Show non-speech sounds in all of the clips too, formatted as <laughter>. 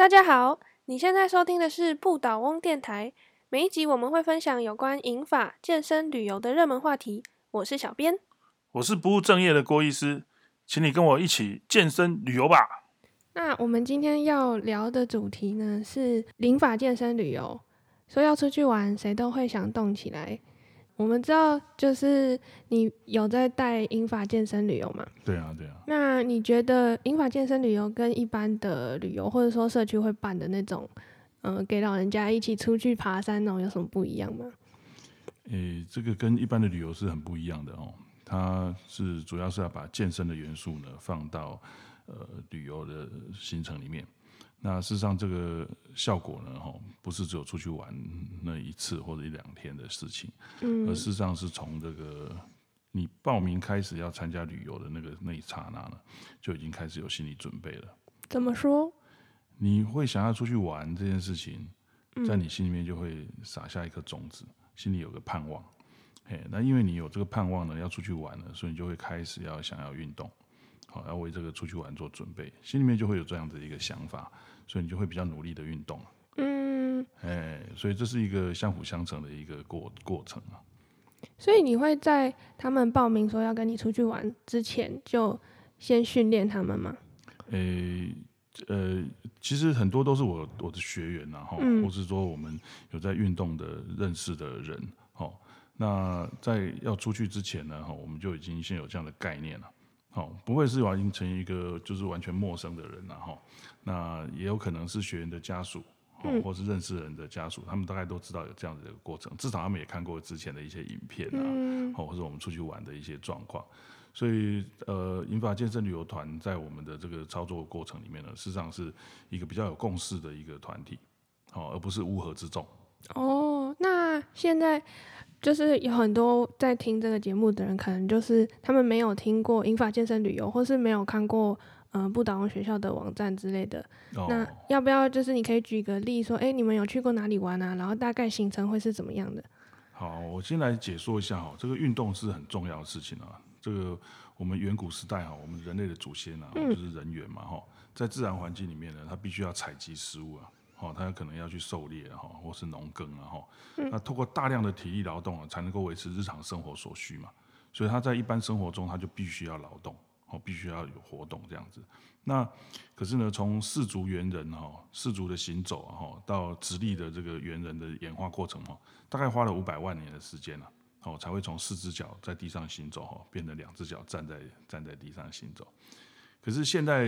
大家好，你现在收听的是不倒翁电台。每一集我们会分享有关银发、健身、旅游的热门话题。我是小编，我是不务正业的郭医师，请你跟我一起健身旅游吧。那我们今天要聊的主题呢是零法健身旅游。说要出去玩，谁都会想动起来。我们知道，就是你有在带英法健身旅游嘛？对啊，对啊。那你觉得英法健身旅游跟一般的旅游，或者说社区会办的那种，嗯，给老人家一起出去爬山那种，有什么不一样吗？诶，这个跟一般的旅游是很不一样的哦。它是主要是要把健身的元素呢放到呃旅游的行程里面。那事实上，这个效果呢，哈，不是只有出去玩那一次或者一两天的事情，嗯，而事实上是从这个你报名开始要参加旅游的那个那一刹那呢，就已经开始有心理准备了。怎么说？你会想要出去玩这件事情，在你心里面就会撒下一颗种子，心里有个盼望。嘿，那因为你有这个盼望呢，要出去玩了，所以你就会开始要想要运动。好，要为这个出去玩做准备，心里面就会有这样的一个想法，所以你就会比较努力的运动。嗯，哎，所以这是一个相辅相成的一个过过程啊。所以你会在他们报名说要跟你出去玩之前，就先训练他们吗？诶，呃，其实很多都是我我的学员呐，哈，或是说我们有在运动的认识的人，哈，那在要出去之前呢，哈，我们就已经先有这样的概念了。好，不会是完全成一个就是完全陌生的人了哈。那也有可能是学员的家属，哦，或是认识人的家属，他们大概都知道有这样子的一个过程，至少他们也看过之前的一些影片啊，或者我们出去玩的一些状况。所以，呃，银发健身旅游团在我们的这个操作过程里面呢，事实上是一个比较有共识的一个团体，好，而不是乌合之众。哦，那现在。就是有很多在听这个节目的人，可能就是他们没有听过英法健身旅游，或是没有看过嗯不倒翁学校的网站之类的。那要不要就是你可以举个例，说哎你们有去过哪里玩啊？然后大概行程会是怎么样的？好，我先来解说一下哈，这个运动是很重要的事情啊。这个我们远古时代哈，我们人类的祖先啊，就是人猿嘛哈，在自然环境里面呢，他必须要采集食物啊。哦，他可能要去狩猎哈，或是农耕啊哈，那通过大量的体力劳动啊，才能够维持日常生活所需嘛。所以他在一般生活中，他就必须要劳动，哦，必须要有活动这样子。那可是呢，从氏族猿人哈，四足的行走哈，到直立的这个猿人的演化过程哈，大概花了五百万年的时间了，哦，才会从四只脚在地上行走哈，变成两只脚站在站在地上行走。可是现代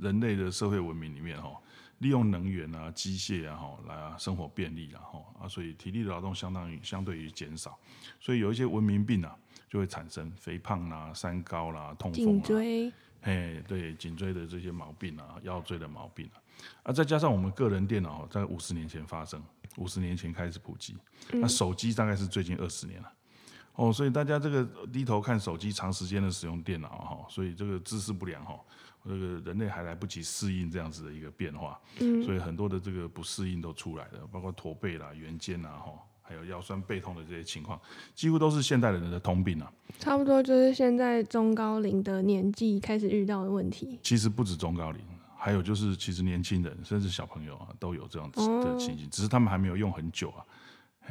人类的社会文明里面哈。利用能源啊、机械啊，哈，来生活便利然后啊，所以体力的劳动相当于相对于减少，所以有一些文明病啊，就会产生肥胖啦、三高啦、痛风啊，颈椎，哎，对，颈椎的这些毛病啊、腰椎的毛病啊，啊，再加上我们个人电脑在五十年前发生，五十年前开始普及，那手机大概是最近二十年了，哦，所以大家这个低头看手机、长时间的使用电脑哈，所以这个姿势不良哈。这个人类还来不及适应这样子的一个变化，嗯，所以很多的这个不适应都出来了，包括驼背啦、圆肩啊，哈，还有腰酸背痛的这些情况，几乎都是现代人的通病啊。差不多就是现在中高龄的年纪开始遇到的问题。其实不止中高龄，还有就是其实年轻人甚至小朋友啊都有这样子的情形，只是他们还没有用很久啊，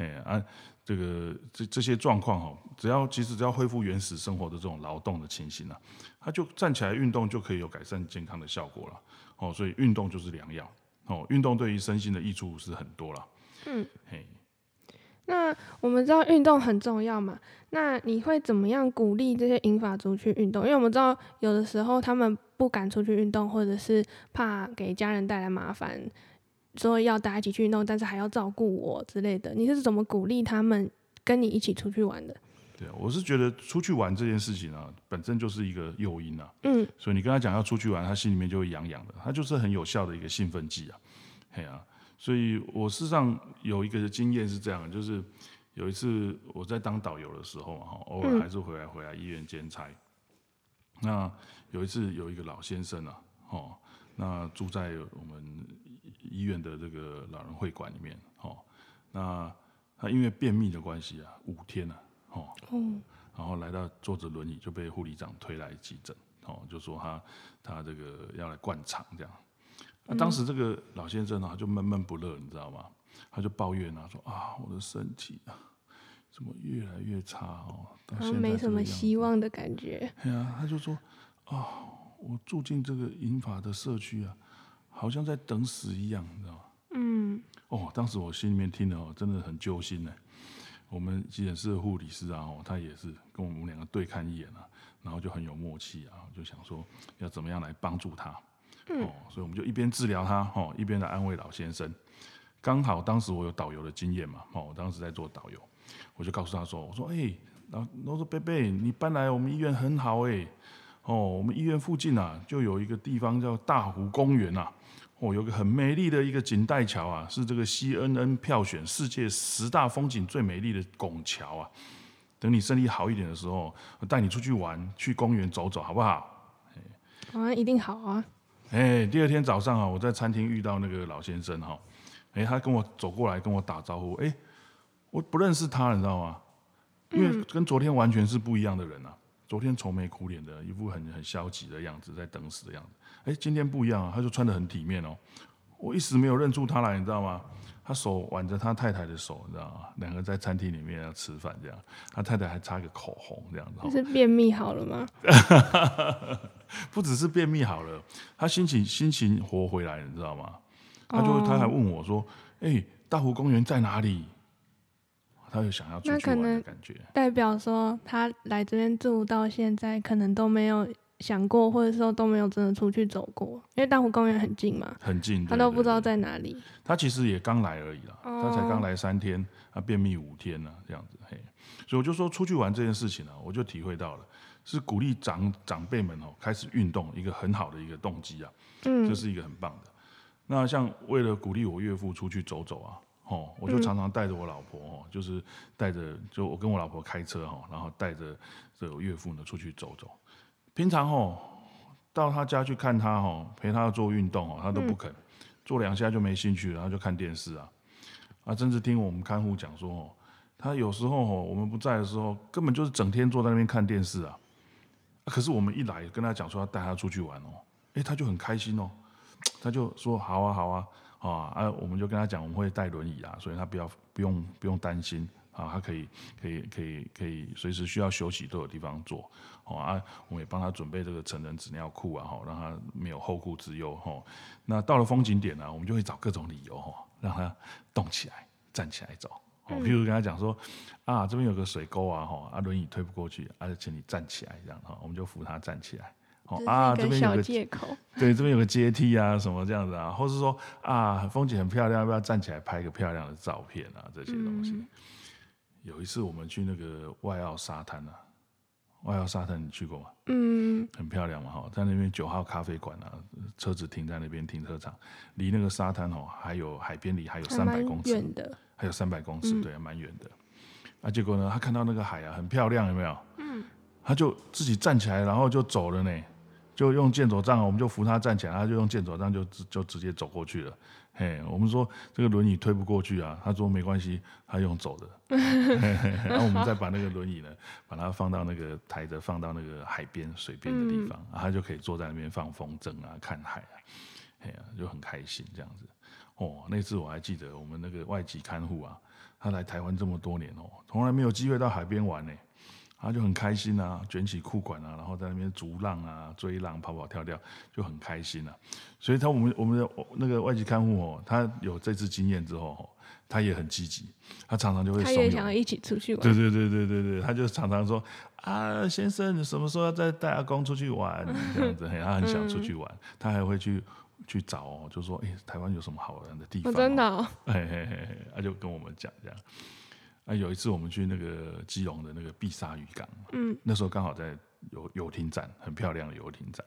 嘿啊。这个这这些状况哦，只要其实只要恢复原始生活的这种劳动的情形啊，他就站起来运动就可以有改善健康的效果了哦，所以运动就是良药哦，运动对于身心的益处是很多了。嗯，嘿，那我们知道运动很重要嘛，那你会怎么样鼓励这些银发族去运动？因为我们知道有的时候他们不敢出去运动，或者是怕给家人带来麻烦。说要大家一起去弄，但是还要照顾我之类的，你是怎么鼓励他们跟你一起出去玩的？对啊，我是觉得出去玩这件事情啊，本身就是一个诱因啊。嗯，所以你跟他讲要出去玩，他心里面就会痒痒的，他就是很有效的一个兴奋剂啊。嘿啊，所以我事实上有一个经验是这样，就是有一次我在当导游的时候哈，偶尔还是回来回来医院兼差。那有一次有一个老先生啊，哦，那住在我们。医院的这个老人会馆里面，哦，那他因为便秘的关系啊，五天了，哦，然后来到坐着轮椅就被护理长推来急诊，哦，就说他他这个要来灌肠这样，啊，当时这个老先生啊就闷闷不乐，你知道吗？他就抱怨啊，说啊，我的身体啊，怎么越来越差哦，到好现在像没什么希望的感觉。对啊，他就说啊，我住进这个银发的社区啊，好像在等死一样，你知道吗？嗯，哦，当时我心里面听了哦，真的很揪心呢。我们急诊室的护理师啊，哦，他也是跟我们两个对看一眼啊，然后就很有默契啊，就想说要怎么样来帮助他。哦，所以我们就一边治疗他，哦，一边来安慰老先生。刚好当时我有导游的经验嘛，哦，我当时在做导游，我就告诉他说，我说，哎、然后我说贝贝，你搬来我们医院很好哎、哦，我们医院附近啊，就有一个地方叫大湖公园啊，哦，有个很美丽的一个锦带桥啊，是这个 CNN 票选世界十大风景最美丽的拱桥啊。等你身体好一点的时候，我带你出去玩，去公园走走，好不好？好像一定好啊。哎，第二天早上啊，我在餐厅遇到那个老先生哈，哎，他跟我走过来跟我打招呼，哎，我不认识他，你知道吗？因为跟昨天完全是不一样的人啊。昨天愁眉苦脸的，一副很很消极的样子，在等死的样子。哎，今天不一样啊，他就穿得很体面哦。我一时没有认出他来，你知道吗？他手挽着他太太的手，你知道吗？两个在餐厅里面要吃饭，这样，他太太还擦个口红，这样子。这是便秘好了吗？<laughs> 不只是便秘好了，他心情心情活回来了，你知道吗？他就、哦他还问我说：“哎、大湖公园在哪里？”他有想要出去玩的感觉。代表说他来这边住到现在，可能都没有想过，或者说都没有真的出去走过，因为大湖公园很近嘛，很近，他都不知道在哪里。他其实也刚来而已啦，哦他才刚来三天，他便秘五天呢、这样子。嘿，所以我就说出去玩这件事情呢、我就体会到了，是鼓励长长辈们哦开始运动一个很好的一个动机啊。嗯这是一个很棒的。那像为了鼓励我岳父出去走走啊，哦，我就常常带着我老婆哦，就是带着就我跟我老婆开车哈，然后带着这个岳父呢出去走走。平常哦，到他家去看他哦，陪他做运动哦，他都不肯，做两下就没兴趣，然后就看电视啊。啊，甚至听我们看护讲说哦，他有时候哦，我们不在的时候，根本就是整天坐在那边看电视啊。啊可是我们一来跟他讲说要带他出去玩哦，哎，他就很开心哦，他就说好啊好啊啊啊啊，我们就跟他讲我们会带轮椅啊，所以他不要不用不用担心啊，他可以可以可以可以随时需要休息都有地方坐哦啊，我们也帮他准备这个成人纸尿裤啊，哈，让他没有后顾之忧哈。那到了风景点呢、我们就会找各种理由哈，让他动起来站起来走。哦，譬如跟他讲说，啊，这边有个水沟啊，哈，啊，轮椅推不过去，啊，请你站起来，这样哈，我们就扶他站起来。哦啊，这边有个借口。<laughs> 对，这边有个阶梯啊，什么这样子啊，或是说啊，风景很漂亮，要不要站起来拍个漂亮的照片啊？这些东西。有一次我们去那个外澳沙滩啊，外澳沙滩你去过吗？嗯，很漂亮嘛，哈，在那边九号咖啡馆啊，车子停在那边停车场，离那个沙滩哦，还有海边离还有三百公尺，远的。还有三百公尺，嗯对，蛮远的。啊，结果呢，他看到那个海啊，很漂亮，有没有？嗯。他就自己站起来，然后就走了呢，就用健走杖，我们就扶他站起来，他就用健走杖就直就直接走过去了。嘿，我们说这个轮椅推不过去啊，他说没关系，他用走的。然后我们再把那个轮椅呢，把它放到那个抬着放到那个海边水边的地方，啊，他就可以坐在那边放风筝啊，看海啊，嘿啊，就很开心这样子。哦，那次我还记得我们那个外籍看护啊，他来台湾这么多年哦，从来没有机会到海边玩呢，他就很开心啊，卷起裤管啊，然后在那边逐浪啊、追浪、跑跑跳跳，就很开心啊。所以他我们我们的那个外籍看护哦，他有这次经验之后哦，他也很积极，他常常就会他也想要一起出去玩。对对对对对对，他就常常说啊，先生，你什么时候要再带阿公出去玩？这样子，他很想出去玩，他还会去去找哦，就说哎、台湾有什么好玩的地方、哦，真的、哦，嘿嘿嘿嘿，他就跟我们讲这样。啊，有一次我们去那个基隆的那个碧沙渔港，嗯，那时候刚好在游游艇展，很漂亮的游艇展，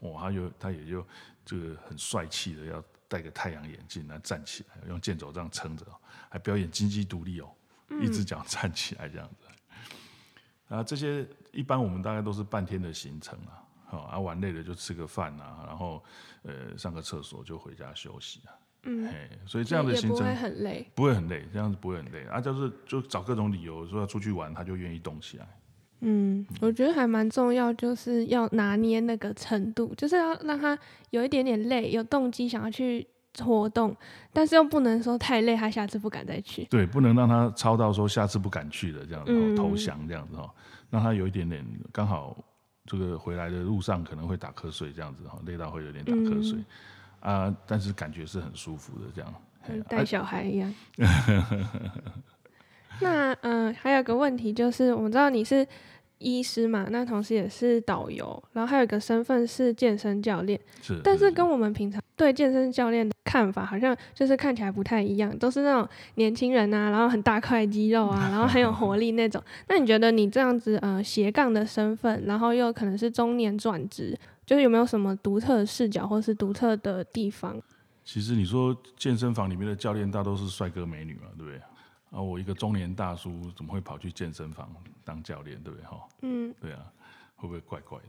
哇，他就他也就这个很帅气的要戴个太阳眼镜，来站起来，用健走杖撑着哦，还表演金鸡独立哦，<laughs> 一只脚站起来这样子。啊，这些一般我们大概都是半天的行程啊，好啊，玩累了就吃个饭啊，然后呃上个厕所就回家休息啊，嗯，所以这样的行程也不会很累。不会很累，这样子不会很累啊，就是就找各种理由说要出去玩，他就愿意动起来。嗯，我觉得还蛮重要，就是要拿捏那个程度，就是要让他有一点点累，有动机想要去活动，但是又不能说太累，他下次不敢再去。对，不能让他超到说下次不敢去的这样子、投降这样子哈、哦，让他有一点点刚好这个回来的路上可能会打瞌睡这样子哈、哦，累到会有点打瞌睡、啊，但是感觉是很舒服的这样。带小孩一样。<laughs> 那嗯、呃还有个问题就是，我们知道你是医师嘛，那同时也是导游，然后还有一个身份是健身教练，是，但是跟我们平常对健身教练的看法好像就是看起来不太一样，都是那种年轻人啊，然后很大块肌肉啊，<laughs> 然后很有活力那种。那你觉得你这样子呃斜杠的身份，然后又可能是中年转职，就是有没有什么独特的视角或是独特的地方？其实你说健身房里面的教练大都是帅哥美女嘛，对不对？啊，我一个中年大叔怎么会跑去健身房当教练，对不对？哈，嗯对啊，会不会怪怪的？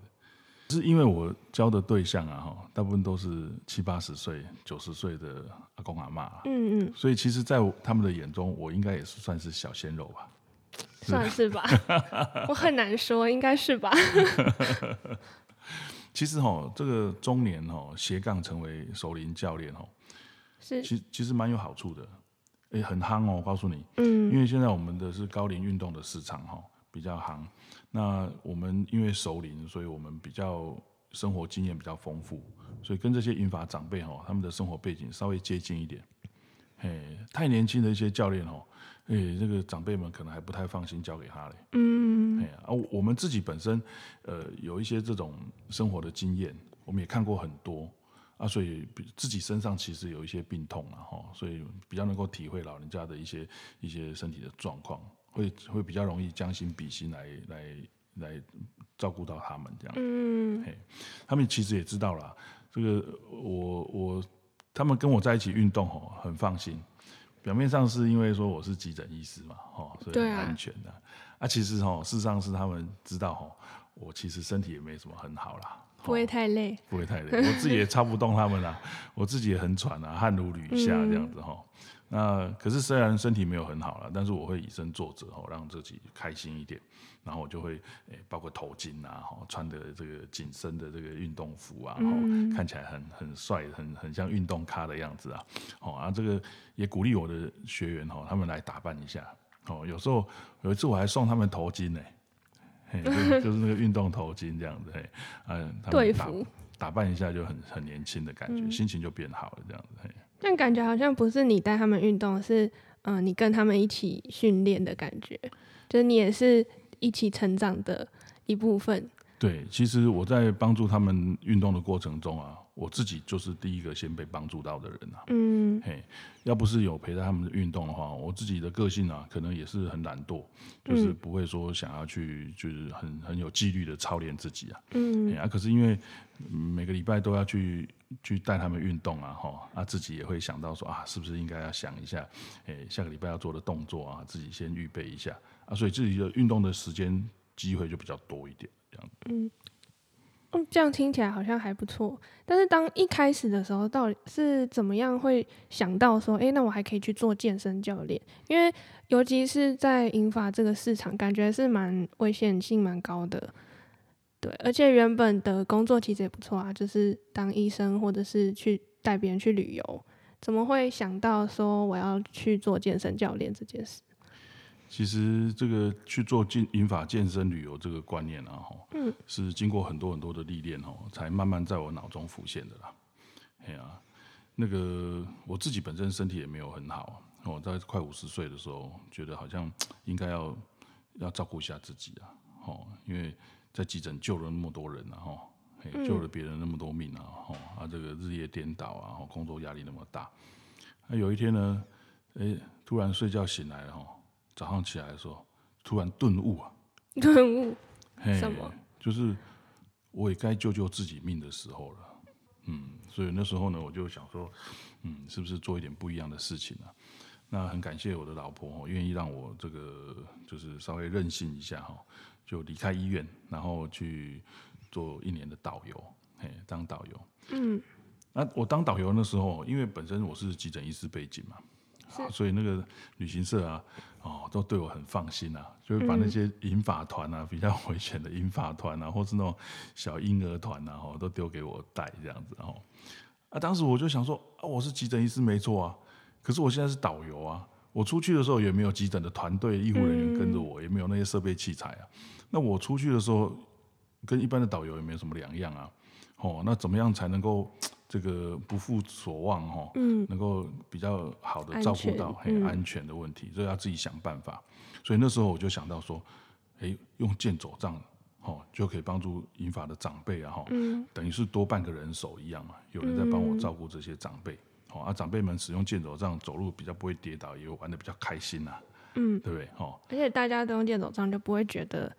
是因为我教的对象啊，哈，大部分都是七八十岁、九十岁的阿公阿妈，嗯嗯，所以其实，在他们的眼中，我应该也是算是小鲜肉吧。算是吧，<laughs> 我很难说，应该是吧。其实哈，这个中年哈斜杠成为首领教练哦，是，其其实蛮有好处的，诶，很夯哦，我告诉你，嗯因为现在我们的是高龄运动的市场哈，比较夯。那我们因为熟龄，所以我们比较生活经验比较丰富，所以跟这些银发长辈哈，他们的生活背景稍微接近一点。嘿，太年轻的一些教练哦，诶，这个长辈们可能还不太放心交给他嘞。嗯哎呀，啊，我们自己本身呃有一些这种生活的经验，我们也看过很多啊，所以自己身上其实有一些病痛啊，哈，所以比较能够体会老人家的一些一些身体的状况，会会比较容易将心比心来来来照顾到他们这样。嗯他们其实也知道啦，这个我我他们跟我在一起运动哦，很放心。表面上是因为说我是急诊医师嘛，哦，所以很安全的。啊，其实哦，事实上是他们知道哦，我其实身体也没什么很好啦，不会太累。不会太累，我自己也操不动他们啦，我自己也很喘啊，汗如雨下嗯这样子哈。那可是虽然身体没有很好了，但是我会以身作则哦，让自己开心一点。然后我就会诶、包括头巾啊，哈，穿的这个紧身的这个运动服啊，哈、嗯看起来很很帅，很很像运动咖的样子啊。哦，啊，这个也鼓励我的学员哈、他们来打扮一下。哦，有时候有一次我还送他们头巾呢、嘿，就 <laughs> 是那个运动头巾这样子，嘿，嗯，他们打扮一下就很很年轻的感嗯觉，心情就变好了这样子。嘿但感觉好像不是你带他们运动，是嗯、呃你跟他们一起训练的感觉，就是你也是一起成长的一部分。对，其实我在帮助他们运动的过程中啊，我自己就是第一个先被帮助到的人啊。嗯嘿，要不是有陪在他们运动的话，我自己的个性啊，可能也是很懒惰，就是嗯不会说想要去，就是很很有纪律的操练自己啊。嗯嘿啊，可是因为嗯每个礼拜都要去去带他们运动啊，哈，啊自己也会想到说啊，是不是应该要想一下，诶、下个礼拜要做的动作啊，自己先预备一下啊，所以自己的运动的时间机会就比较多一点，这样。嗯，这样听起来好像还不错。但是当一开始的时候，到底是怎么样会想到说，诶，那我还可以去做健身教练？因为尤其是在银发这个市场，感觉是蛮危险性蛮高的。对，而且原本的工作其实也不错啊，就是当医生或者是去带别人去旅游，怎么会想到说我要去做健身教练这件事？其实这个去做健引法健身旅游这个观念啊，哈，嗯，是经过很多很多的历练哦，才慢慢在我脑中浮现的啦。哎呀、那个我自己本身身体也没有很好，我在快五十岁的时候，觉得好像应该要要照顾一下自己啊，哦，因为在急诊救了那么多人啊，哈，嘿救了别人那么多命啊，哦，啊，这个日夜颠倒啊，哦工作压力那么大，那、有一天呢，哎，突然睡觉醒来了，哈，早上起来的时候，突然顿悟啊，顿悟，嘿什么？就是我也该救救自己命的时候了。嗯，所以那时候呢，我就想说，嗯，是不是做一点不一样的事情啊？那很感谢我的老婆哦，愿意让我这个就是稍微任性一下哈，就离开医院，然后去做一年的导游，嘿，当导游。嗯，那我当导游那时候，因为本身我是急诊医师背景嘛，啊所以那个旅行社啊，哦，都对我很放心啊，就会把那些银发团啊，比较危险的银发团啊，或是那种小婴儿团啊，哦，都丢给我带这样子，哦。啊，当时我就想说，啊，我是急诊医师没错啊，可是我现在是导游啊，我出去的时候也没有急诊的团队医护人员跟着我，也没有那些设备器材啊，那我出去的时候跟一般的导游也没有什么两样啊，哦，那怎么样才能够这个不负所望哈？嗯，能够比较好的照顾到很安全的问题，所以要自己想办法。所以那时候我就想到说，哎，用健走杖。哦，就可以帮助银发的长辈啊，哈，等于是多半个人手一样嘛，有人在帮我照顾这些长辈，哦，啊，长辈们使用健走杖走路比较不会跌倒，也玩的比较开心呐，嗯，对不对？哦，而且大家都用健走杖，就不会觉得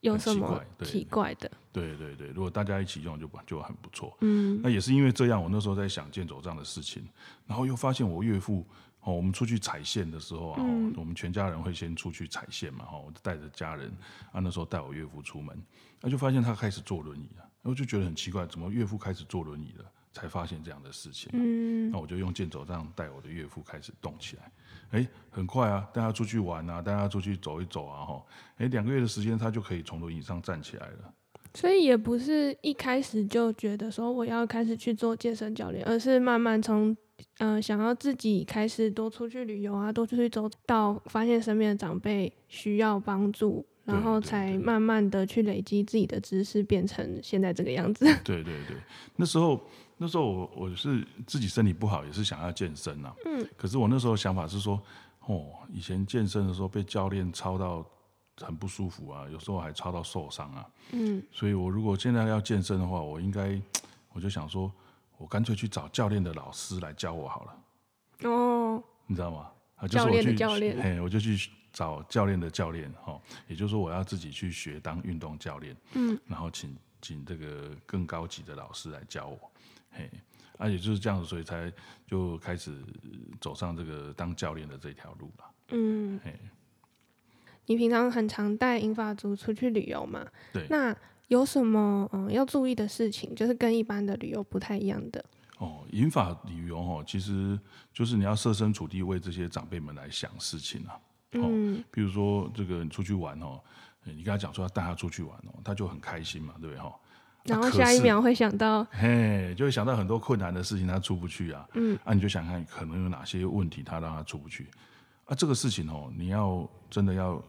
有什么奇怪的，对对对，如果大家一起用就就很不错，嗯，那也是因为这样，我那时候在想健走杖的事情，然后又发现我岳父。哦，我们出去踩线的时候啊，我们全家人会先出去踩线嘛，哈，我就带着家人啊，那时候带我岳父出门，那就发现他开始坐轮椅了，我就觉得很奇怪，怎么岳父开始坐轮椅了？才发现这样的事情，嗯，那我就用健走杖带我的岳父开始动起来，哎，很快啊，带他出去玩啊，带他出去走一走啊，哈，哎，两个月的时间他就可以从轮椅上站起来了。所以也不是一开始就觉得说我要开始去做健身教练，而是慢慢从。嗯，想要自己开始多出去旅游啊，多出去走，到发现身边的长辈需要帮助，然后才慢慢的去累积自己的知识，变成现在这个样子。<laughs> 对对对，那时候那时候我我是自己身体不好，也是想要健身呐。嗯。可是我那时候想法是说，哦，以前健身的时候被教练操到很不舒服啊，有时候还操到受伤啊。嗯。所以我如果现在要健身的话，我应该，我就想说。我干脆去找教练的老师来教我好了。哦，你知道吗？教练的教练，嘿，我就去找教练的教练，哈，也就是说我要自己去学当运动教练，嗯，然后请请这个更高级的老师来教我，嘿，啊，也就是这样子，所以才就开始走上这个当教练的这条路了。嗯，嘿，你平常很常带英法族出去旅游嘛？对，那。有什么嗯要注意的事情，就是跟一般的旅游不太一样的哦。引法旅游哦，其实就是你要设身处地为这些长辈们来想事情啊。嗯，比如说这个你出去玩哦，你跟他讲说要带他出去玩哦，他就很开心嘛，对不对哈？然后下一秒会想到，嘿，就会想到很多困难的事情，他出不去啊。嗯，啊，你就想看可能有哪些问题，他让他出不去啊。这个事情哦，你要真的要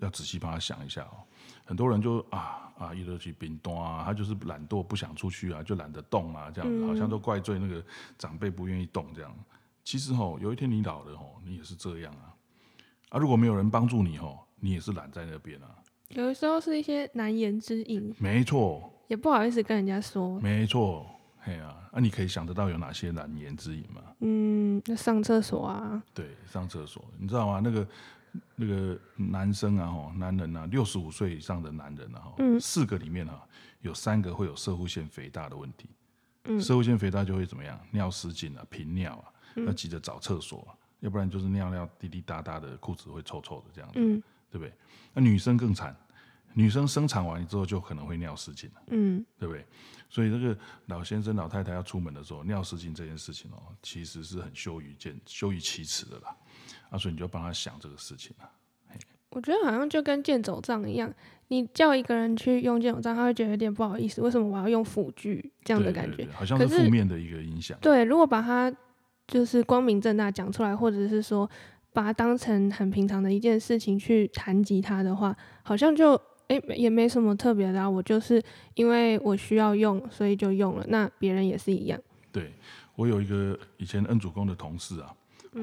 要仔细帮他想一下哦。很多人就啊。啊，一路去冰冻啊，他就是懒惰，不想出去啊，就懒得动啊，这样子，好像都怪罪那个长辈不愿意动这样。其实哦，有一天你老了哦，你也是这样啊。啊，如果没有人帮助你吼，你也是懒在那边啊。有的时候是一些难言之隐。没错。也不好意思跟人家说。没错，嘿啊，那你可以想得到有哪些难言之隐吗？嗯，那上厕所啊。对，上厕所，你知道吗？那个。那个男生啊，哈，男人啊，六十五岁以上的男人啊，嗯，四个里面啊，有三个会有射护腺肥大的问题。嗯，射护腺肥大就会怎么样？尿失禁啊，频尿啊，要急着找厕所，要不然就是尿尿滴滴答答的，裤子会臭臭的这样子，对不对？那女生更惨，女生生产完之后就可能会尿失禁了，嗯，对不对？所以这个老先生、老太太要出门的时候，尿失禁这件事情哦，其实是很羞于见、羞于启齿的啦。啊，所以你就帮他想这个事情啊。我觉得好像就跟健走杖一样，你叫一个人去用健走杖，他会觉得有点不好意思。为什么我要用辅具这样的感觉？好像是负面的一个影响。对，如果把它就是光明正大讲出来，或者是说把它当成很平常的一件事情去谈及它的话，好像就哎也没什么特别的。啊我就是因为我需要用，所以就用了。那别人也是一样。对我有一个以前恩主公的同事啊。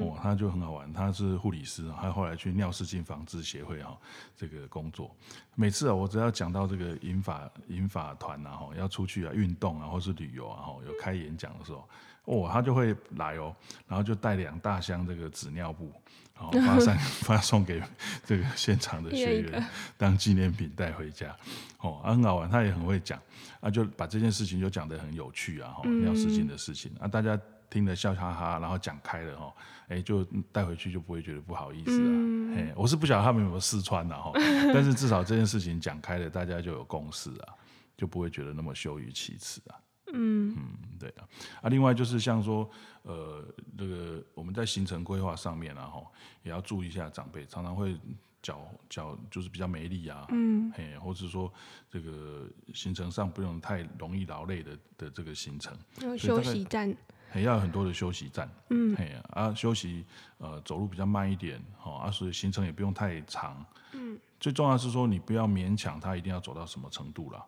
哦，他就很好玩，他是护理师，他后来去尿失禁防治协会哈这个工作。每次啊，我只要讲到这个银法银法团啊，哈要出去啊运动啊，或是旅游啊，哈有开演讲的时候，哦，他就会来哦，然后就带两大箱这个纸尿布，然后发送 <laughs> 发送给这个现场的学员当纪念品带回家。哦，很好玩，他也很会讲，啊，就把这件事情就讲得很有趣啊，哈尿失禁的事情啊，大家。听得笑哈哈，然后讲开了哈，哎，就带回去就不会觉得不好意思啊。哎，我是不晓得他们有没有试穿的哈，<laughs> 但是至少这件事情讲开了，大家就有共识啊，就不会觉得那么羞于启齿啊。嗯嗯，对。对啊，啊，另外就是像说，呃，这个我们在行程规划上面啊，哈，也要注意一下长辈常常会脚脚就是比较没力啊，嗯，嘿，或者说这个行程上不用太容易劳累的的这个行程，有休息站，还要很多的休息站，嗯，嘿啊，休息呃走路比较慢一点，哦，啊，所以行程也不用太长，嗯，最重要是说你不要勉强他一定要走到什么程度了。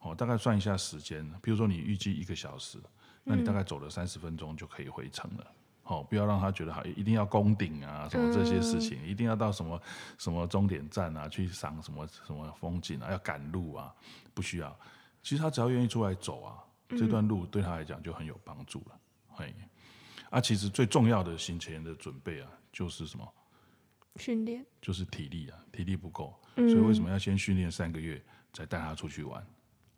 哦，大概算一下时间，比如说你预计一个小时，那你大概走了三十分钟就可以回程了。哦，不要让他觉得好，一定要攻顶啊，什么这些事情，一定要到什么什么终点站啊，去赏什么什么风景啊，要赶路啊，不需要。其实他只要愿意出来走啊，这段路对他来讲就很有帮助了。嘿，啊，其实最重要的行前的准备啊，就是什么？训练，就是体力啊，体力不够，所以为什么要先训练三个月，再带他出去玩？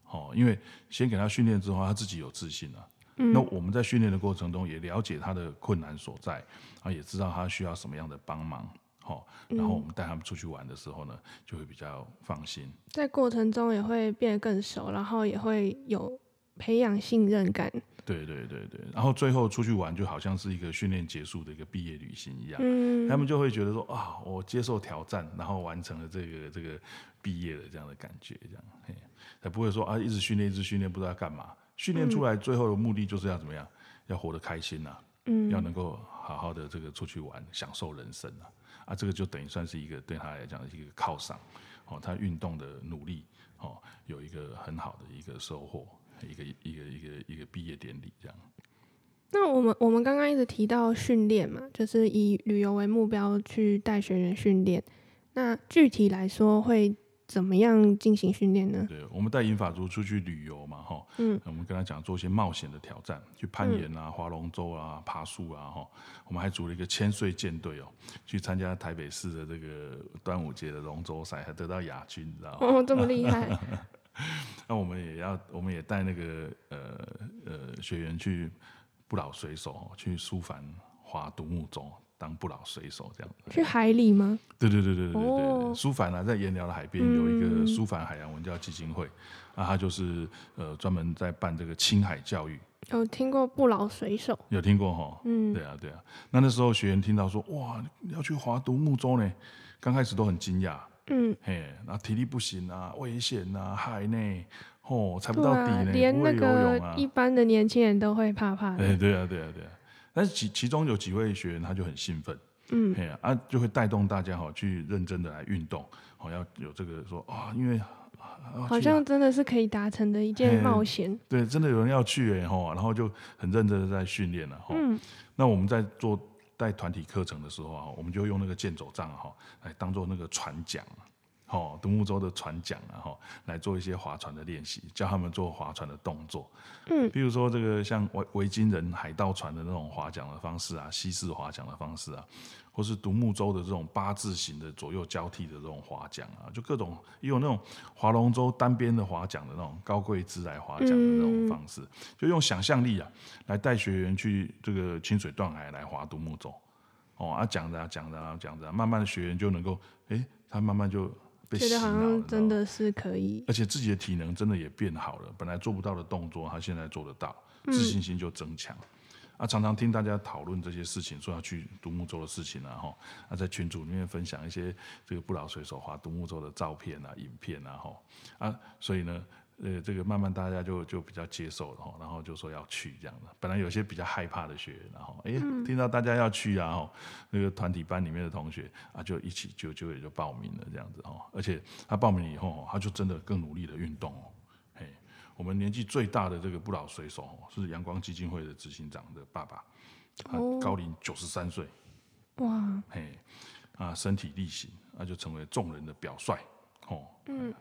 哦，因为先给他训练之后，他自己有自信了。那我们在训练的过程中，也了解他的困难所在，啊，也知道他需要什么样的帮忙。好，然后我们带他们出去玩的时候呢，就会比较放心。在过程中也会变得更熟，然后也会有培养信任感。对对对对，然后最后出去玩就好像是一个训练结束的一个毕业旅行一样，嗯，他们就会觉得说啊，我接受挑战，然后完成了这个这个毕业的这样的感觉，这样，嘿，才不会说啊一直训练一直训练不知道干嘛，训练出来最后的目的就是要怎么样，要活得开心呐，嗯，要能够好好的这个出去玩，享受人生啊，啊，这个就等于算是一个对他来讲的一个犒赏，哦，他运动的努力，哦，有一个很好的一个收获。一个一个一个一个毕业典礼这样。那我们我们刚刚一直提到训练嘛，就是以旅游为目标去带学员训练。那具体来说会怎么样进行训练呢？对，我们带银法族出去旅游嘛，哈，嗯，我们跟他讲做一些冒险的挑战，去攀岩啊、划龙舟啊、爬树啊，哈，我们还组了一个千岁舰队哦，去参加台北市的这个端午节的龙舟赛，还得到亚军，你知道吗？哦，这么厉害。<laughs> <laughs> 那我们也要，我们也带那个呃呃学员去不老水手，去苏凡划独木舟当不老水手这样。去海里吗？对对对对对对苏凡啊，在盐寮的海边有一个苏凡海洋文教基金会，啊，他就是呃专门在办这个青海教育。有听过不老水手？有听过哈？嗯，对啊对啊。那那时候学员听到说哇要去划独木舟呢，刚开始都很惊讶。嗯，嘿，那体力不行啊，危险啊，海内，哦，踩不到底呢，连那个一般的年轻人都会怕怕。哎，对啊，对啊，对啊。但是其其中有几位学员他就很兴奋，嗯，嘿啊，就会带动大家哈去认真的来运动，好要有这个说啊，因为好像真的是可以达成的一件冒险。对，真的有人要去哎吼，然后就很认真的在训练了哈。嗯，那我们在做。带团体课程的时候啊，我们就用那个剑走杖哈，来当做那个船桨，哦，独木舟的船桨啊哈，来做一些划船的练习，教他们做划船的动作。嗯，比如说这个像维维京人海盗船的那种划桨的方式啊，西式划桨的方式啊。或是独木舟的这种八字形的左右交替的这种划桨啊，就各种也有那种划龙舟单边的划桨的那种高贵姿来划桨的那种方式，就用想象力啊来带学员去这个清水断崖来划独木舟。哦啊，讲着讲着讲着，慢慢的学员就能够，哎，他慢慢就被洗脑了，真的是可以，而且自己的体能真的也变好了，本来做不到的动作，他现在做得到，自信心就增强。啊，常常听大家讨论这些事情，说要去独木舟的事情啊，哈，啊，在群组里面分享一些这个不老水手划独木舟的照片啊、影片啊，哈，啊，所以呢，呃，这个慢慢大家就就比较接受了，哈，然后就说要去这样的。本来有些比较害怕的学员，然后哎，听到大家要去啊，哈，那个团体班里面的同学啊，就一起就就也就报名了这样子，哈，而且他报名以后，他就真的更努力的运动。我们年纪最大的这个不老水手是阳光基金会的执行长的爸爸，他高龄九十三岁，哇，嘿，啊，身体力行，那就成为众人的表率，哦，嗯，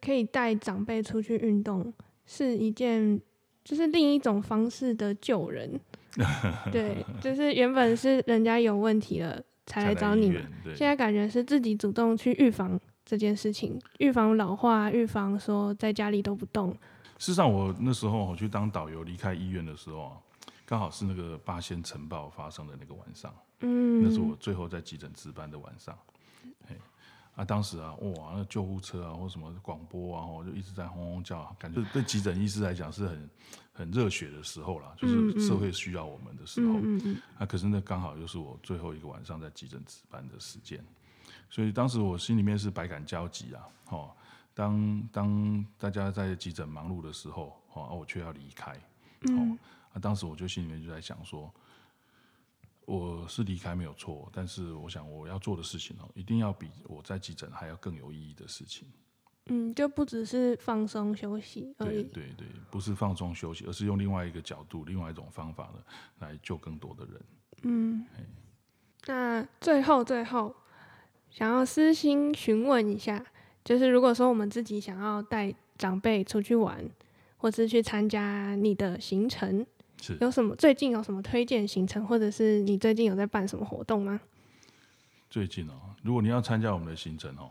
可以带长辈出去运动，是一件就是另一种方式的救人，<laughs> 对，就是原本是人家有问题了才来找你们，现在感觉是自己主动去预防。这件事情，预防老化，预防说在家里都不动。事实上，我那时候我去当导游，离开医院的时候啊，刚好是那个八仙城堡发生的那个晚上。嗯，那是我最后在急诊值班的晚上。嘿，啊，当时啊，哇，那救护车啊，或什么广播啊，我，就一直在轰轰叫，感觉对急诊医师来讲是很很热血的时候啦，就是社会需要我们的时候。嗯嗯啊，可是那刚好又是我最后一个晚上在急诊值班的时间，所以当时我心里面是百感交集啊。哦，当当大家在急诊忙碌的时候，哦，我却要离开。哦，啊，当时我就心里面就在想说。我是离开没有错，但是我想我要做的事情哦，一定要比我在急诊还要更有意义的事情。嗯，就不只是放松休息而已。对对对，不是放松休息，而是用另外一个角度、另外一种方法呢，来救更多的人。嗯，那最后最后，想要私心询问一下，就是如果说我们自己想要带长辈出去玩，或是去参加你的行程。是有什么最近有什么推荐行程，或者是你最近有在办什么活动吗？最近哦，如果你要参加我们的行程哦，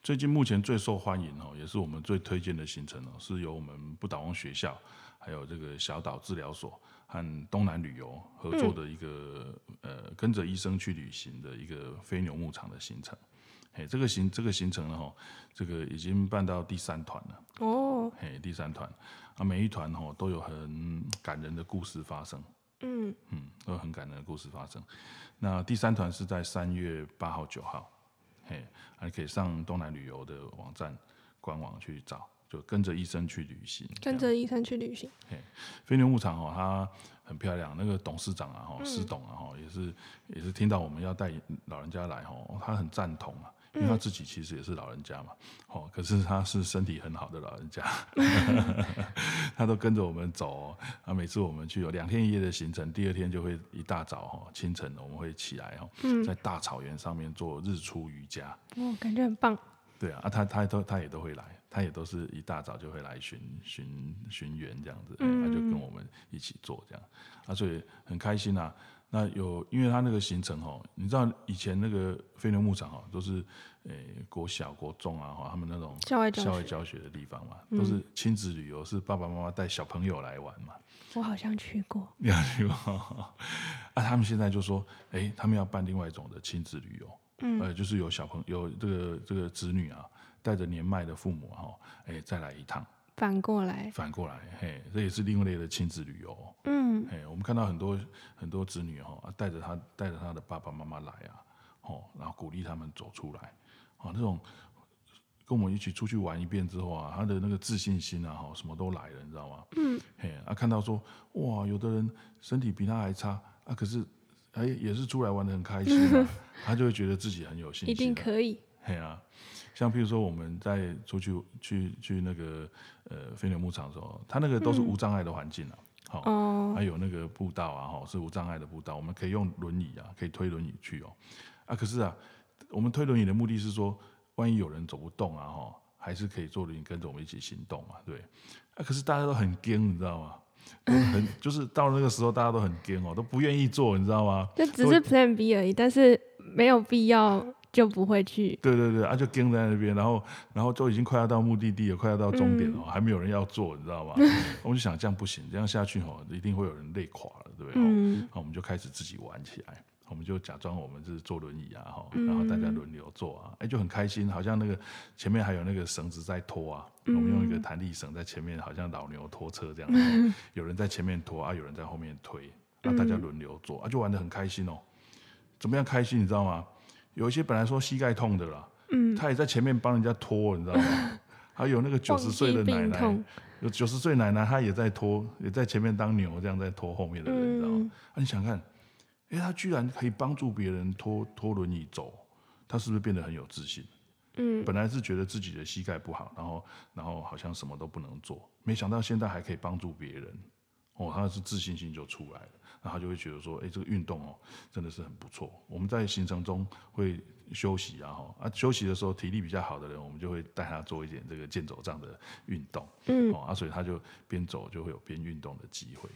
最近目前最受欢迎哦，也是我们最推荐的行程哦，是由我们不倒翁学校，还有这个小岛治疗所和东南旅游合作的一个呃，跟着医生去旅行的一个飞牛牧场的行程。嘿，这个行这个行程呢，哈，这个已经办到第三团了。哦，嘿，第三团。啊，每一团吼都有很感人的故事发生，嗯嗯，都有很感人的故事发生。那第三团是在三月八号、九号，嘿，还可以上东南旅游的网站官网去找，就跟着医生去旅行。跟着医生去旅行。嘿，飞牛牧场哦，它很漂亮。那个董事长啊，哈，施董啊，哈，也是也是听到我们要带老人家来，哈，他很赞同啊。因为他自己其实也是老人家嘛，哦，可是他是身体很好的老人家，<laughs> 他都跟着我们走啊。每次我们去有两天一夜的行程，第二天就会一大早哈，清晨我们会起来哈，在大草原上面做日出瑜伽，哦，感觉很棒。对啊，啊，他他都他也都会来，他也都是一大早就会来巡巡巡园这样子，他就跟我们一起做这样，啊，所以很开心啊。那有，因为他那个行程哦，你知道以前那个飞牛牧场哦，都是诶国小国中啊哈，他们那种校外教学。的地方嘛，都是亲子旅游，是爸爸妈妈带小朋友来玩嘛。我好像去过，你去过？<laughs> 啊，他们现在就说，哎，他们要办另外一种的亲子旅游，嗯，呃，就是有小朋友有这个这个子女啊，带着年迈的父母哈，哎，再来一趟。反过来，反过来，嘿，这也是另类的亲子旅游。嗯，嘿，我们看到很多很多子女哈，带着他带着他的爸爸妈妈来啊，哦，然后鼓励他们走出来，哦，那种跟我们一起出去玩一遍之后啊，他的那个自信心啊，哈，什么都来了，你知道吗？嗯，嘿，啊，看到说，哇，有的人身体比他还差啊，可是哎，也是出来玩的很开心啊，<laughs> 他就会觉得自己很有信心，一定可以，嘿啊。像譬如说，我们在出去去去那个呃飞牛牧场的时候，它那个都是无障碍的环境啊，好，还有那个步道啊，哈，是无障碍的步道，我们可以用轮椅啊，可以推轮椅去哦，啊，可是啊，我们推轮椅的目的是说，万一有人走不动啊，哈，还是可以坐轮椅跟着我们一起行动嘛，对，啊，可是大家都很惊，你知道吗？很 <laughs> 就是到那个时候，大家都很惊哦，都不愿意做，你知道吗？就只是 Plan B 而已，但是没有必要。就不会去。对对对，啊，就跟在那边，然后，然后都已经快要到目的地了，快要到终点了，还没有人要做，你知道吗？<laughs> 我就想这样不行，这样下去吼，一定会有人累垮了，对不对？嗯。那我们就开始自己玩起来，我们就假装我们是坐轮椅啊，哈，然后大家轮流坐啊，哎，就很开心，好像那个前面还有那个绳子在拖啊，我们用一个弹力绳在前面，好像老牛拖车这样，<laughs> 有人在前面拖啊，有人在后面推，那大家轮流坐啊，就玩的很开心哦。怎么样开心，你知道吗？有一些本来说膝盖痛的啦，嗯，他也在前面帮人家拖，你知道吗？<laughs> 还有那个九十岁的奶奶，有九十岁奶奶，她也在拖，也在前面当牛，这样在拖后面的人，你知道吗？啊，你想看，哎，他居然可以帮助别人拖拖轮椅走，他是不是变得很有自信？嗯，本来是觉得自己的膝盖不好，然后然后好像什么都不能做，没想到现在还可以帮助别人，哦，他是自信心就出来了。那他就会觉得说，哎，这个运动哦，真的是很不错。我们在行程中会休息啊，哈啊，休息的时候体力比较好的人，我们就会带他做一点这个健走这样的运动，嗯，哦啊，所以他就边走就会有边运动的机会。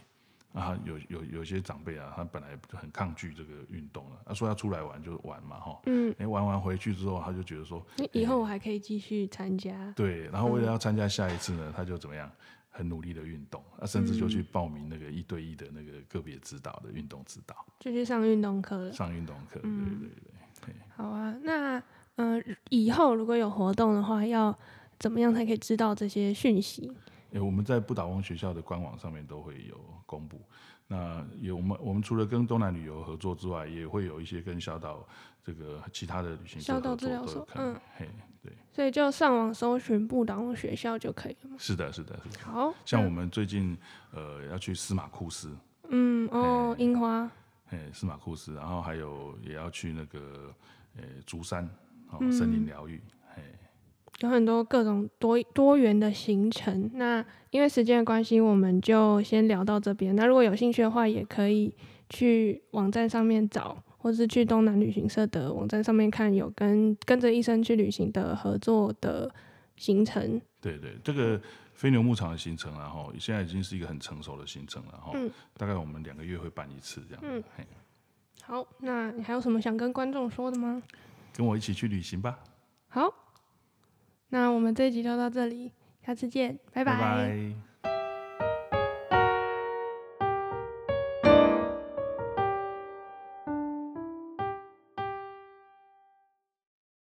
啊，有有有些长辈啊，他本来就很抗拒这个运动了，他说要出来玩就玩嘛，哈，嗯，哎，玩完回去之后，他就觉得说，以后我还可以继续参加。对，然后为了要参加下一次呢，他就怎么样？很努力的运动，啊，甚至就去报名那个一对一的那个个别指导的运动指导，就去上运动课了。上运动课，对对对对。好啊，那嗯、以后如果有活动的话，要怎么样才可以知道这些讯息？诶，我们在不倒翁学校的官网上面都会有公布。那有我们我们除了跟东南旅游合作之外，也会有一些跟小岛这个其他的旅行社小岛合作治疗所都有可能。嗯嘿，对，所以就上网搜寻不倒翁学校就可以了吗？是的，是的，是的。好，像我们最近呃要去司马库斯，嗯哦，樱花，哎，司马库斯，然后还有也要去那个呃竹山哦，嗯。森林疗愈，嘿，有很多各种多多元的行程。那因为时间的关系，我们就先聊到这边。那如果有兴趣的话，也可以去网站上面找，或是去东南旅行社的网站上面看，有跟跟着医生去旅行的合作的行程。对对，这个飞牛牧场的行程啊，哈，现在已经是一个很成熟的行程了，哈、嗯大概我们两个月会办一次这样，嗯，好，那你还有什么想跟观众说的吗？跟我一起去旅行吧，好，那我们这一集就到这里，下次见，拜拜拜